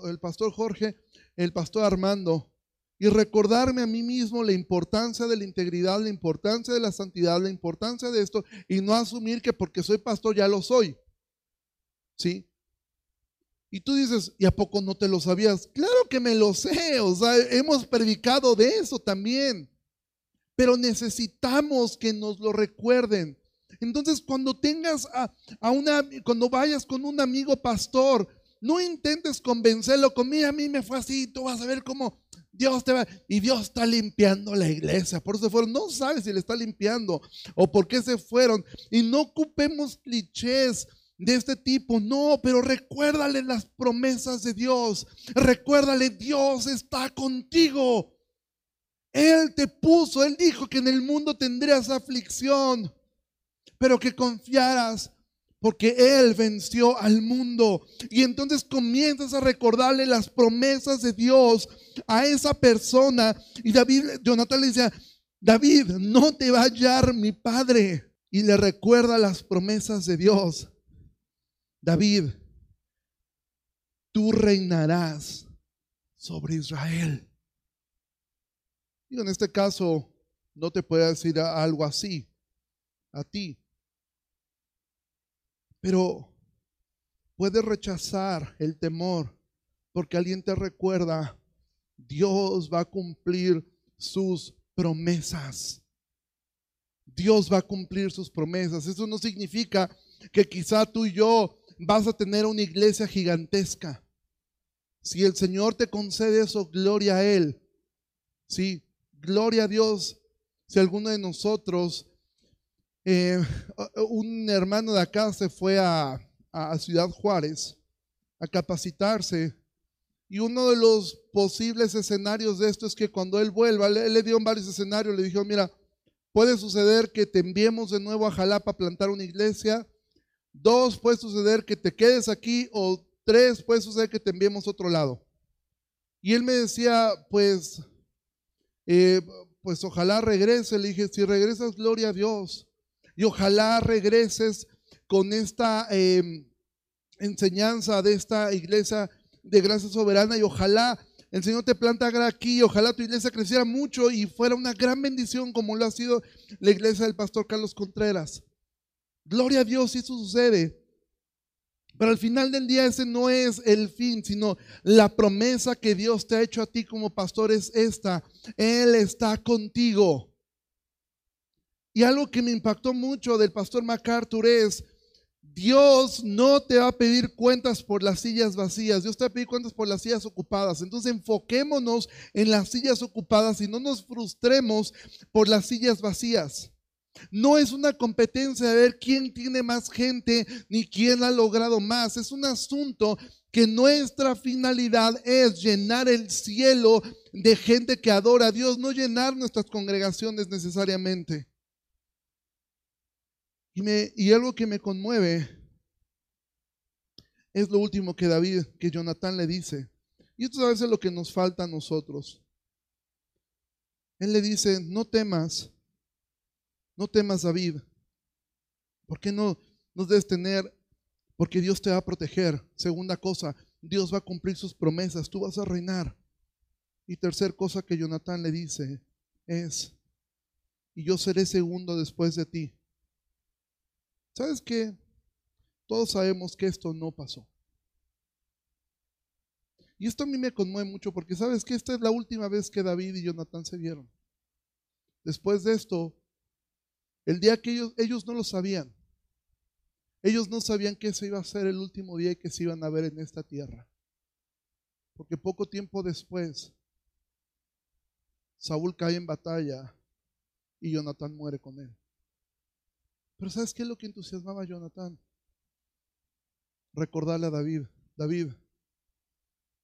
el pastor Jorge, el pastor Armando, y recordarme a mí mismo la importancia de la integridad, la importancia de la santidad, la importancia de esto, y no asumir que porque soy pastor ya lo soy. ¿Sí? Y tú dices, ¿y a poco no te lo sabías? Claro que me lo sé, o sea, hemos predicado de eso también. Pero necesitamos que nos lo recuerden. Entonces, cuando tengas a, a una, cuando vayas con un amigo pastor, no intentes convencerlo con, mira, a mí me fue así, tú vas a ver cómo Dios te va, y Dios está limpiando la iglesia, por eso se fueron, no sabes si le está limpiando o por qué se fueron, y no ocupemos clichés de este tipo. No, pero recuérdale las promesas de Dios. Recuérdale, Dios está contigo. Él te puso, Él dijo que en el mundo tendrías aflicción, pero que confiaras porque Él venció al mundo. Y entonces comienzas a recordarle las promesas de Dios a esa persona. Y David, Jonathan le decía, David, no te va a hallar mi padre. Y le recuerda las promesas de Dios. David, tú reinarás sobre Israel. Y en este caso, no te puede decir algo así a ti. Pero puedes rechazar el temor porque alguien te recuerda, Dios va a cumplir sus promesas. Dios va a cumplir sus promesas. Eso no significa que quizá tú y yo vas a tener una iglesia gigantesca. Si el Señor te concede eso, gloria a Él. Sí, gloria a Dios. Si alguno de nosotros, eh, un hermano de acá se fue a, a Ciudad Juárez a capacitarse. Y uno de los posibles escenarios de esto es que cuando él vuelva, él le dio varios escenarios, le dijo, mira, puede suceder que te enviemos de nuevo a Jalapa a plantar una iglesia. Dos, puede suceder que te quedes aquí. O tres, puede suceder que te enviemos a otro lado. Y él me decía, pues, eh, pues ojalá regrese. Le dije, si regresas, gloria a Dios. Y ojalá regreses con esta em, enseñanza de esta iglesia de gracia soberana y ojalá el Señor te plantara aquí, ojalá tu iglesia creciera mucho y fuera una gran bendición como lo ha sido la iglesia del pastor Carlos Contreras. Gloria a Dios si eso sucede. Pero al final del día ese no es el fin, sino la promesa que Dios te ha hecho a ti como pastor es esta. Él está contigo. Y algo que me impactó mucho del pastor MacArthur es, Dios no te va a pedir cuentas por las sillas vacías, Dios te va a pedir cuentas por las sillas ocupadas. Entonces enfoquémonos en las sillas ocupadas y no nos frustremos por las sillas vacías. No es una competencia de ver quién tiene más gente ni quién ha logrado más. Es un asunto que nuestra finalidad es llenar el cielo de gente que adora a Dios, no llenar nuestras congregaciones necesariamente. Y, algo que me conmueve es lo último que David, que Jonatán le dice. Y esto es a veces lo que nos falta a nosotros. Él le dice, no temas, no temas David. ¿Por qué no nos debes tener? Porque Dios te va a proteger. Segunda cosa, Dios va a cumplir sus promesas, tú vas a reinar. Y tercera cosa que Jonatán le dice es, y yo seré segundo después de ti. ¿Sabes qué? Todos sabemos que esto no pasó. Y esto a mí me conmueve mucho porque sabes que esta es la última vez que David y Jonatán se vieron. Después de esto, el día que ellos, ellos no lo sabían, ellos no sabían que ese iba a ser el último día que se iban a ver en esta tierra. Porque poco tiempo después, Saúl cae en batalla y Jonatán muere con él. Pero ¿sabes qué es lo que entusiasmaba a Jonathan? Recordarle a David, David,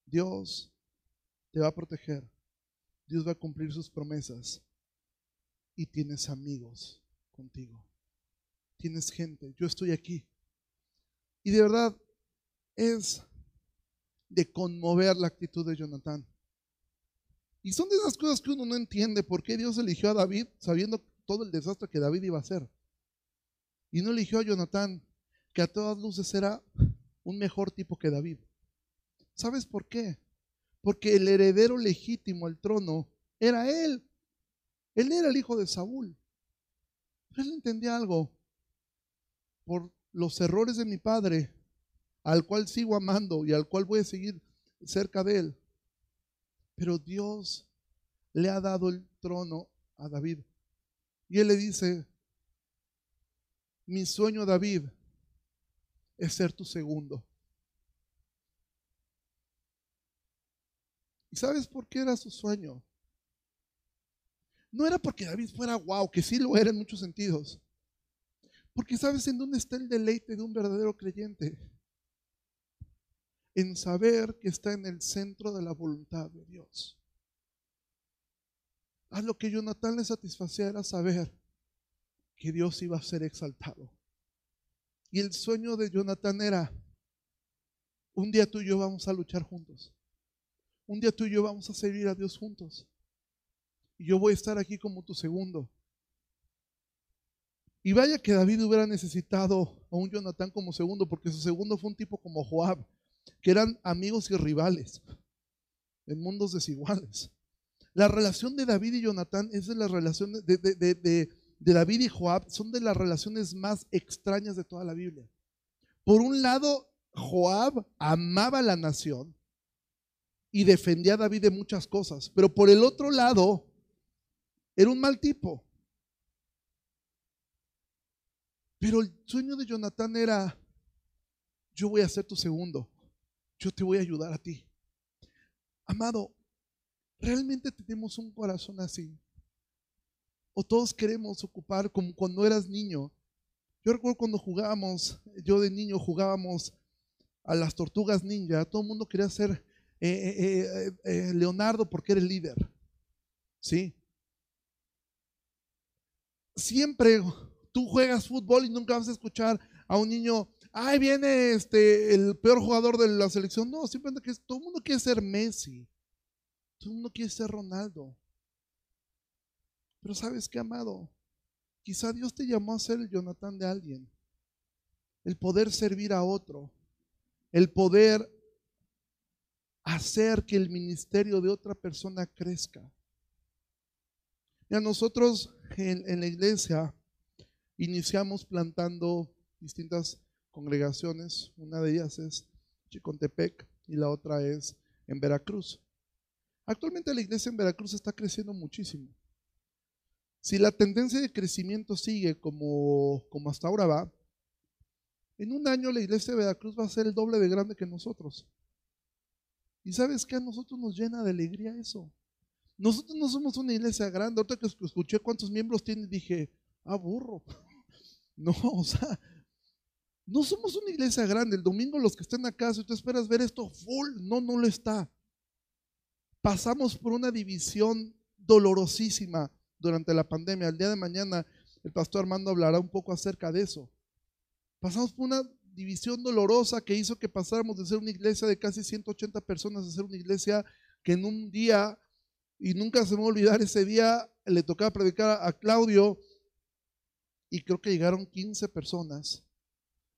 Dios te va a proteger, Dios va a cumplir sus promesas y tienes amigos contigo, tienes gente, yo estoy aquí. Y de verdad es de conmover la actitud de Jonathan. Y son de esas cosas que uno no entiende por qué Dios eligió a David sabiendo todo el desastre que David iba a hacer. Y no eligió a Jonatán, que a todas luces era un mejor tipo que David. ¿Sabes por qué? Porque el heredero legítimo al trono era él. Él era el hijo de Saúl. Pero él entendía algo. Por los errores de mi padre, al cual sigo amando y al cual voy a seguir cerca de él. Pero Dios le ha dado el trono a David. Y él le dice, mi sueño, David, es ser tu segundo. ¿Y sabes por qué era su sueño? No era porque David fuera guau, que sí lo era en muchos sentidos. Porque sabes en dónde está el deleite de un verdadero creyente. En saber que está en el centro de la voluntad de Dios. A lo que Jonathan le satisfacía era saber que Dios iba a ser exaltado. Y el sueño de Jonathan era, un día tú y yo vamos a luchar juntos. Un día tú y yo vamos a servir a Dios juntos. Y yo voy a estar aquí como tu segundo. Y vaya que David hubiera necesitado a un Jonathan como segundo, porque su segundo fue un tipo como Joab, que eran amigos y rivales en mundos desiguales. La relación de David y Jonathan es de la relación de, de, David y Joab son de las relaciones más extrañas de toda la Biblia. Por un lado, Joab amaba la nación y defendía a David de muchas cosas, pero por el otro lado, era un mal tipo. Pero el sueño de Jonatán era, yo voy a ser tu segundo, yo te voy a ayudar a ti. Amado, ¿realmente tenemos un corazón así? ¿O todos queremos ocupar como cuando eras niño? Yo recuerdo cuando jugábamos, yo de niño jugábamos a las tortugas ninja, todo el mundo quería ser eh, eh, eh, Leonardo porque era el líder. ¿Sí? Siempre tú juegas fútbol y nunca vas a escuchar a un niño, ay, viene este, el peor jugador de la selección. No, simplemente que todo el mundo quiere ser Messi. Todo el mundo quiere ser Ronaldo. Pero sabes qué, amado, quizá Dios te llamó a ser el Jonathan de alguien. El poder servir a otro. El poder hacer que el ministerio de otra persona crezca. A nosotros en, en la iglesia iniciamos plantando distintas congregaciones. Una de ellas es Chicontepec y la otra es en Veracruz. Actualmente la iglesia en Veracruz está creciendo muchísimo. Si la tendencia de crecimiento sigue como, como hasta ahora va, en un año la iglesia de Veracruz va a ser el doble de grande que nosotros. ¿Y sabes qué? A nosotros nos llena de alegría eso. Nosotros no somos una iglesia grande. Ahorita que escuché cuántos miembros tiene, dije, ah, burro. No, o sea, no somos una iglesia grande. El domingo los que estén acá, si tú esperas ver esto full, no, no lo está. Pasamos por una división dolorosísima durante la pandemia. El día de mañana el pastor Armando hablará un poco acerca de eso. Pasamos por una división dolorosa que hizo que pasáramos de ser una iglesia de casi 180 personas a ser una iglesia que en un día, y nunca se me va a olvidar ese día, le tocaba predicar a Claudio y creo que llegaron 15 personas.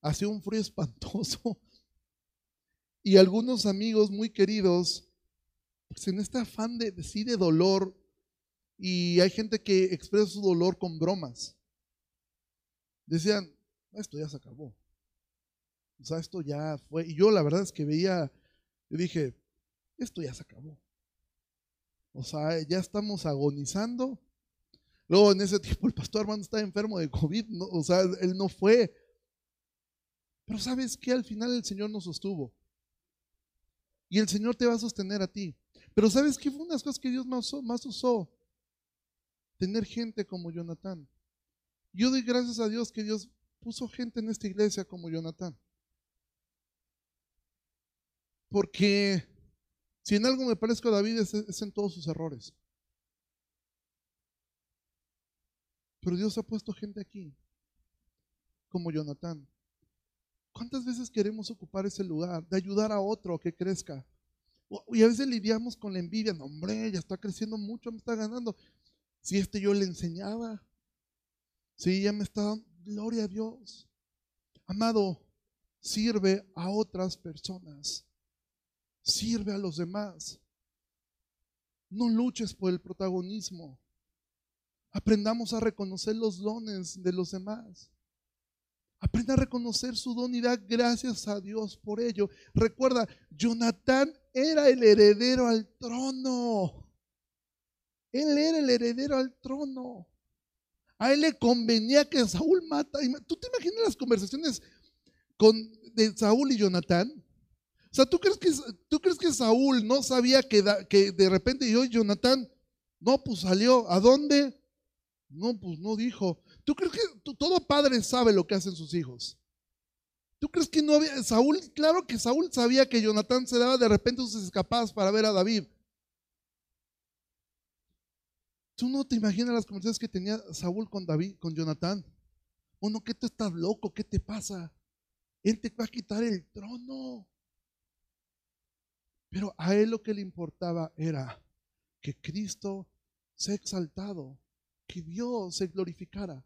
Hacía un frío espantoso. Y algunos amigos muy queridos, pues en este afán de, sí de dolor, y hay gente que expresa su dolor con bromas. Decían, esto ya se acabó. O sea, esto ya fue. Y yo la verdad es que veía, yo dije, esto ya se acabó. O sea, ya estamos agonizando Luego en ese tiempo el pastor hermano estaba enfermo de COVID, o sea, él no fue. Pero sabes que al final el Señor nos sostuvo. Y el Señor te va a sostener a ti. Pero sabes que fue una de las cosas que Dios más, más usó. Tener gente como Jonathan. Yo doy gracias a Dios que Dios puso gente en esta iglesia como Jonathan. Porque si en algo me parezco a David es en todos sus errores. Pero Dios ha puesto gente aquí, como Jonathan. ¿Cuántas veces queremos ocupar ese lugar de ayudar a otro que crezca? Y a veces lidiamos con la envidia. No, hombre, ya está creciendo mucho, me está ganando. Si este yo le enseñaba, si ya me está dando gloria a Dios. Amado, sirve a otras personas. Sirve a los demás. No luches por el protagonismo. Aprendamos a reconocer los dones de los demás. Aprenda a reconocer su don y da gracias a Dios por ello. Recuerda, Jonatán era el heredero al trono. Él era el heredero al trono. A él le convenía que Saúl mata. ¿Tú te imaginas las conversaciones con, de Saúl y Jonatán? O sea, ¿tú crees que, tú crees que Saúl no sabía que, de repente yo, Jonatán, no, pues salió. ¿A dónde? No, pues no dijo. ¿Tú crees que todo padre sabe lo que hacen sus hijos? ¿Tú crees que no había... Saúl, claro que Saúl sabía que Jonatán se daba de repente sus escapadas para ver a David. ¿Tú no te imaginas las conversaciones que tenía Saúl con David, con Jonatán? ¿O no que tú estás loco? ¿Qué te pasa? Él te va a quitar el trono. Pero a él lo que le importaba era que Cristo sea exaltado que Dios se glorificara.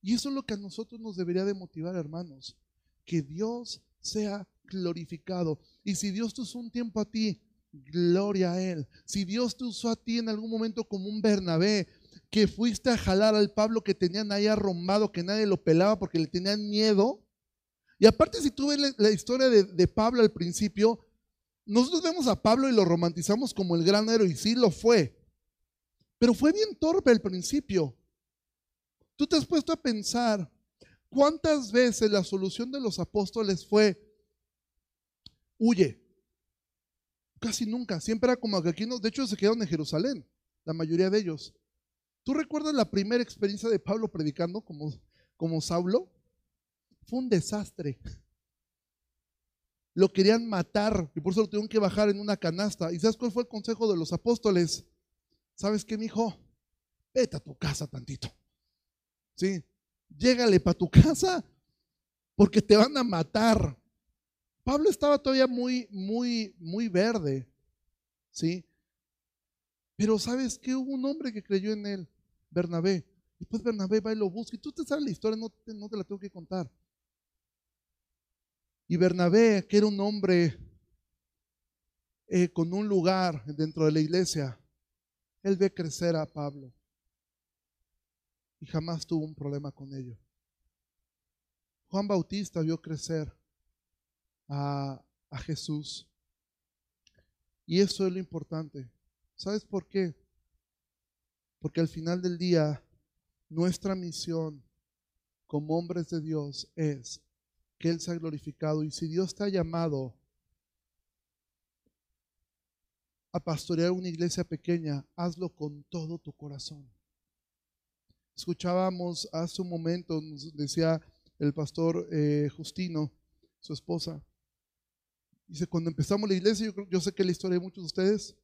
Y eso es lo que a nosotros nos debería de motivar, hermanos, que Dios sea glorificado. Y si Dios te usó un tiempo a ti, gloria a Él. Si Dios te usó a ti en algún momento como un Bernabé, que fuiste a jalar al Pablo que tenían ahí arrombado, que nadie lo pelaba porque le tenían miedo. Y aparte, si tú ves la historia de Pablo al principio, nosotros vemos a Pablo y lo romantizamos como el gran héroe, y sí lo fue. Pero fue bien torpe al principio. Tú te has puesto a pensar cuántas veces la solución de los apóstoles fue, huye. Casi nunca, siempre era como que aquí de hecho se quedaron en Jerusalén, la mayoría de ellos. ¿Tú recuerdas la primera experiencia de Pablo predicando como, como Saulo? Fue un desastre. Lo querían matar y por eso lo tuvieron que bajar en una canasta. ¿Y sabes cuál fue el consejo de los apóstoles? ¿Sabes qué, mi hijo? Vete a tu casa tantito. ¿Sí? Llégale para tu casa porque te van a matar. Pablo estaba todavía muy, muy, muy verde. ¿Sí? Pero ¿sabes qué? Hubo un hombre que creyó en él, Bernabé. Y pues Bernabé va y lo busca. Y tú te sabes la historia, no te, no te la tengo que contar. Y Bernabé, que era un hombre eh, con un lugar dentro de la iglesia, él ve crecer a Pablo y jamás tuvo un problema con ello. Juan Bautista vio crecer a, a Jesús. Y eso es lo importante. ¿Sabes por qué? Porque al final del día, nuestra misión como hombres de Dios es que Él sea glorificado. Y si Dios te ha llamado a pastorear una iglesia pequeña, hazlo con todo tu corazón. Escuchábamos hace un momento, decía el pastor eh, Justino, su esposa. Dice, cuando empezamos la iglesia, yo, yo sé que la historia de muchos de ustedes,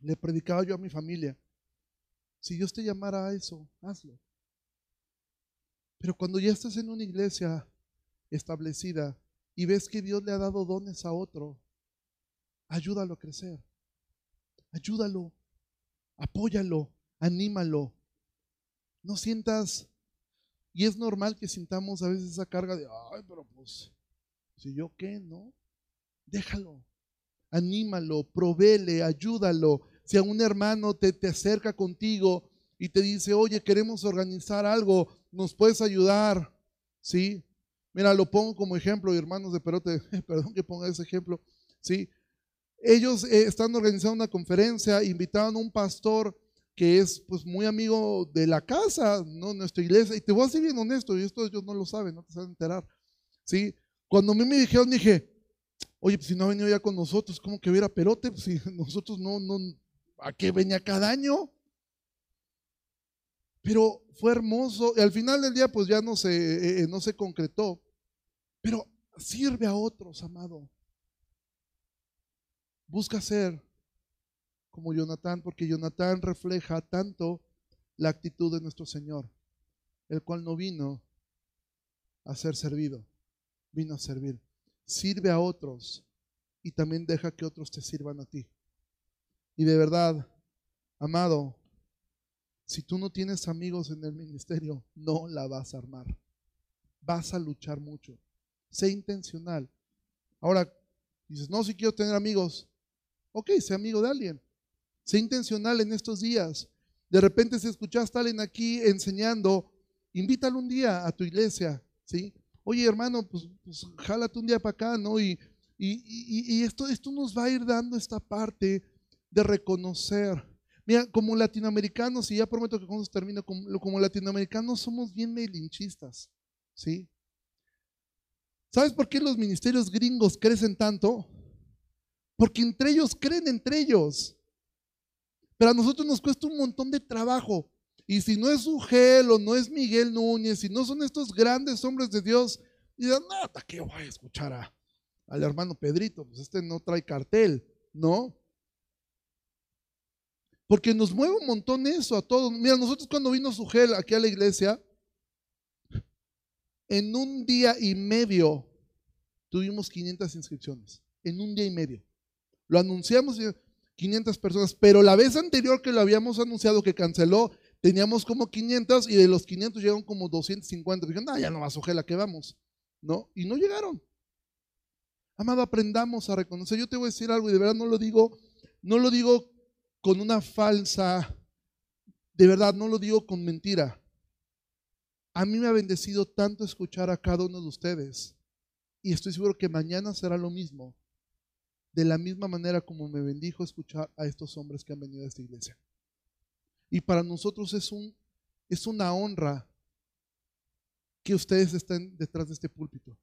le predicaba yo a mi familia. Si Dios te llamara a eso, hazlo. Pero cuando ya estás en una iglesia establecida y ves que Dios le ha dado dones a otro, ayúdalo a crecer. Ayúdalo, apóyalo, anímalo, no sientas, y es normal que sintamos a veces esa carga de, ay, pero pues, si yo qué, ¿no? Déjalo, anímalo, provele, ayúdalo. Si a un hermano te, te acerca contigo y te dice, oye, queremos organizar algo, ¿nos puedes ayudar? ¿Sí? Mira, lo pongo como ejemplo, hermanos de Perote, perdón que ponga ese ejemplo, ¿sí? Ellos eh, están organizando una conferencia, invitaron a un pastor que es pues muy amigo de la casa, ¿no? Nuestra iglesia. Y te voy a ser bien honesto, y esto ellos no lo saben, no te saben enterar. ¿Sí? Cuando a mí me dijeron, dije, oye, pues si no ha venido ya con nosotros, ¿cómo que hubiera perote? Pues si nosotros no, no, ¿a qué venía cada año? Pero fue hermoso. Y al final del día, pues ya no se, eh, eh, no se concretó. Pero sirve a otros, amado. Busca ser como Jonatán, porque Jonatán refleja tanto la actitud de nuestro Señor, el cual no vino a ser servido, vino a servir. Sirve a otros y también deja que otros te sirvan a ti. Y de verdad, amado, si tú no tienes amigos en el ministerio, no la vas a armar. Vas a luchar mucho. Sé intencional. Ahora, dices, no, si quiero tener amigos. Ok, sé amigo de alguien. Sé intencional en estos días. De repente si escuchaste a alguien aquí enseñando, invítalo un día a tu iglesia, ¿sí? Oye, hermano, pues, pues jálate un día para acá, ¿no? Y, y, esto, esto nos va a ir dando esta parte de reconocer. Mira, como latinoamericanos, y ya prometo que cuando termino, como, como latinoamericanos somos bien melinchistas, ¿sí? ¿Sabes por qué los ministerios gringos crecen tanto? Porque entre ellos creen entre ellos. Pero a nosotros nos cuesta un montón de trabajo. Y si no es Ugel o no es Miguel Núñez, si no son estos grandes hombres de Dios, no, ¿hasta qué voy a escuchar al hermano Pedrito? Pues este no trae cartel, ¿no? Porque nos mueve un montón eso a todos. Mira, nosotros cuando vino Sugel aquí a la iglesia, en un día y medio tuvimos 500 inscripciones. En un día y medio. Lo anunciamos y 500 personas, pero la vez anterior que lo habíamos anunciado que canceló, teníamos como 500 y de los 500 llegaron como 250. Dijeron, no, ya no más, ojalá que vamos, ¿no? Y no llegaron. Amado, aprendamos a reconocer. Yo te voy a decir algo y de verdad no lo digo, no lo digo con una falsa, de verdad, no lo digo con mentira. A mí me ha bendecido tanto escuchar a cada uno de ustedes y estoy seguro que mañana será lo mismo de la misma manera como me bendijo escuchar a estos hombres que han venido a esta iglesia. Y para nosotros es, un, es una honra que ustedes estén detrás de este púlpito.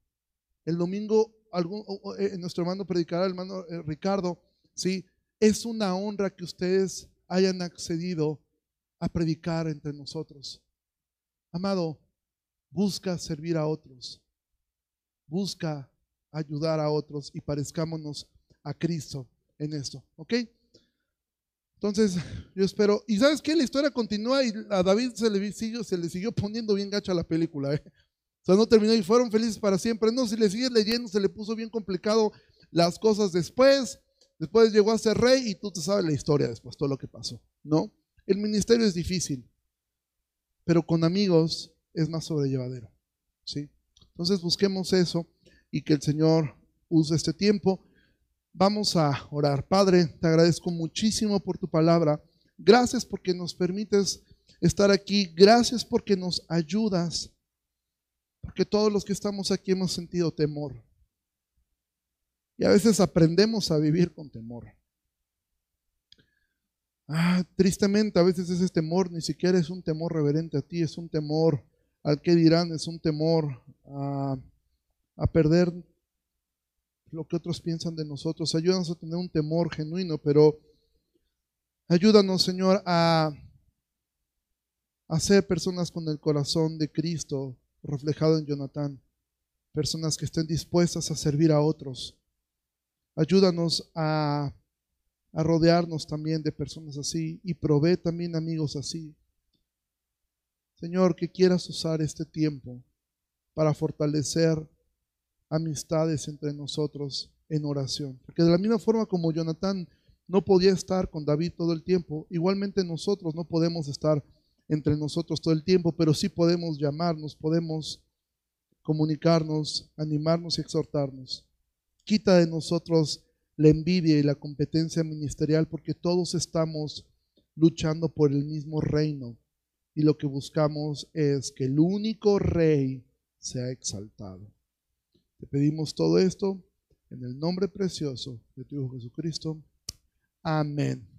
El domingo, algún, eh, nuestro hermano predicará, el hermano eh, Ricardo, ¿sí? Es una honra que ustedes hayan accedido a predicar entre nosotros. Amado, busca servir a otros. Busca ayudar a otros y parezcámonos a Cristo en esto. ¿Ok? Entonces, yo espero. Y sabes qué? La historia continúa y a David se le, siguió, se le siguió poniendo bien gacha la película. ¿eh? O sea, no terminó y fueron felices para siempre. No, si le sigues leyendo, se le puso bien complicado las cosas después. Después llegó a ser rey y tú te sabes la historia después, todo lo que pasó. ¿No? El ministerio es difícil, pero con amigos es más sobrellevadero. ¿Sí? Entonces busquemos eso y que el Señor use este tiempo Vamos a orar. Padre, te agradezco muchísimo por tu palabra. Gracias porque nos permites estar aquí. Gracias porque nos ayudas. Porque todos los que estamos aquí hemos sentido temor. Y a veces aprendemos a vivir con temor. Ah, tristemente, a veces ese temor ni siquiera es un temor reverente a ti, es un temor al que dirán, es un temor a, a perder lo que otros piensan de nosotros. Ayúdanos a tener un temor genuino, pero ayúdanos, Señor, a, a ser personas con el corazón de Cristo reflejado en Jonathan. Personas que estén dispuestas a servir a otros. Ayúdanos a, rodearnos también de personas así y provee también amigos así. Señor, que quieras usar este tiempo para fortalecer amistades entre nosotros en oración. Porque de la misma forma como Jonathan no podía estar con David todo el tiempo, igualmente nosotros no podemos estar entre nosotros todo el tiempo, pero sí podemos llamarnos, podemos comunicarnos, animarnos y exhortarnos. Quita de nosotros la envidia y la competencia ministerial porque todos estamos luchando por el mismo reino y lo que buscamos es que el único rey sea exaltado. Te pedimos todo esto en el nombre precioso de tu Hijo Jesucristo. Amén.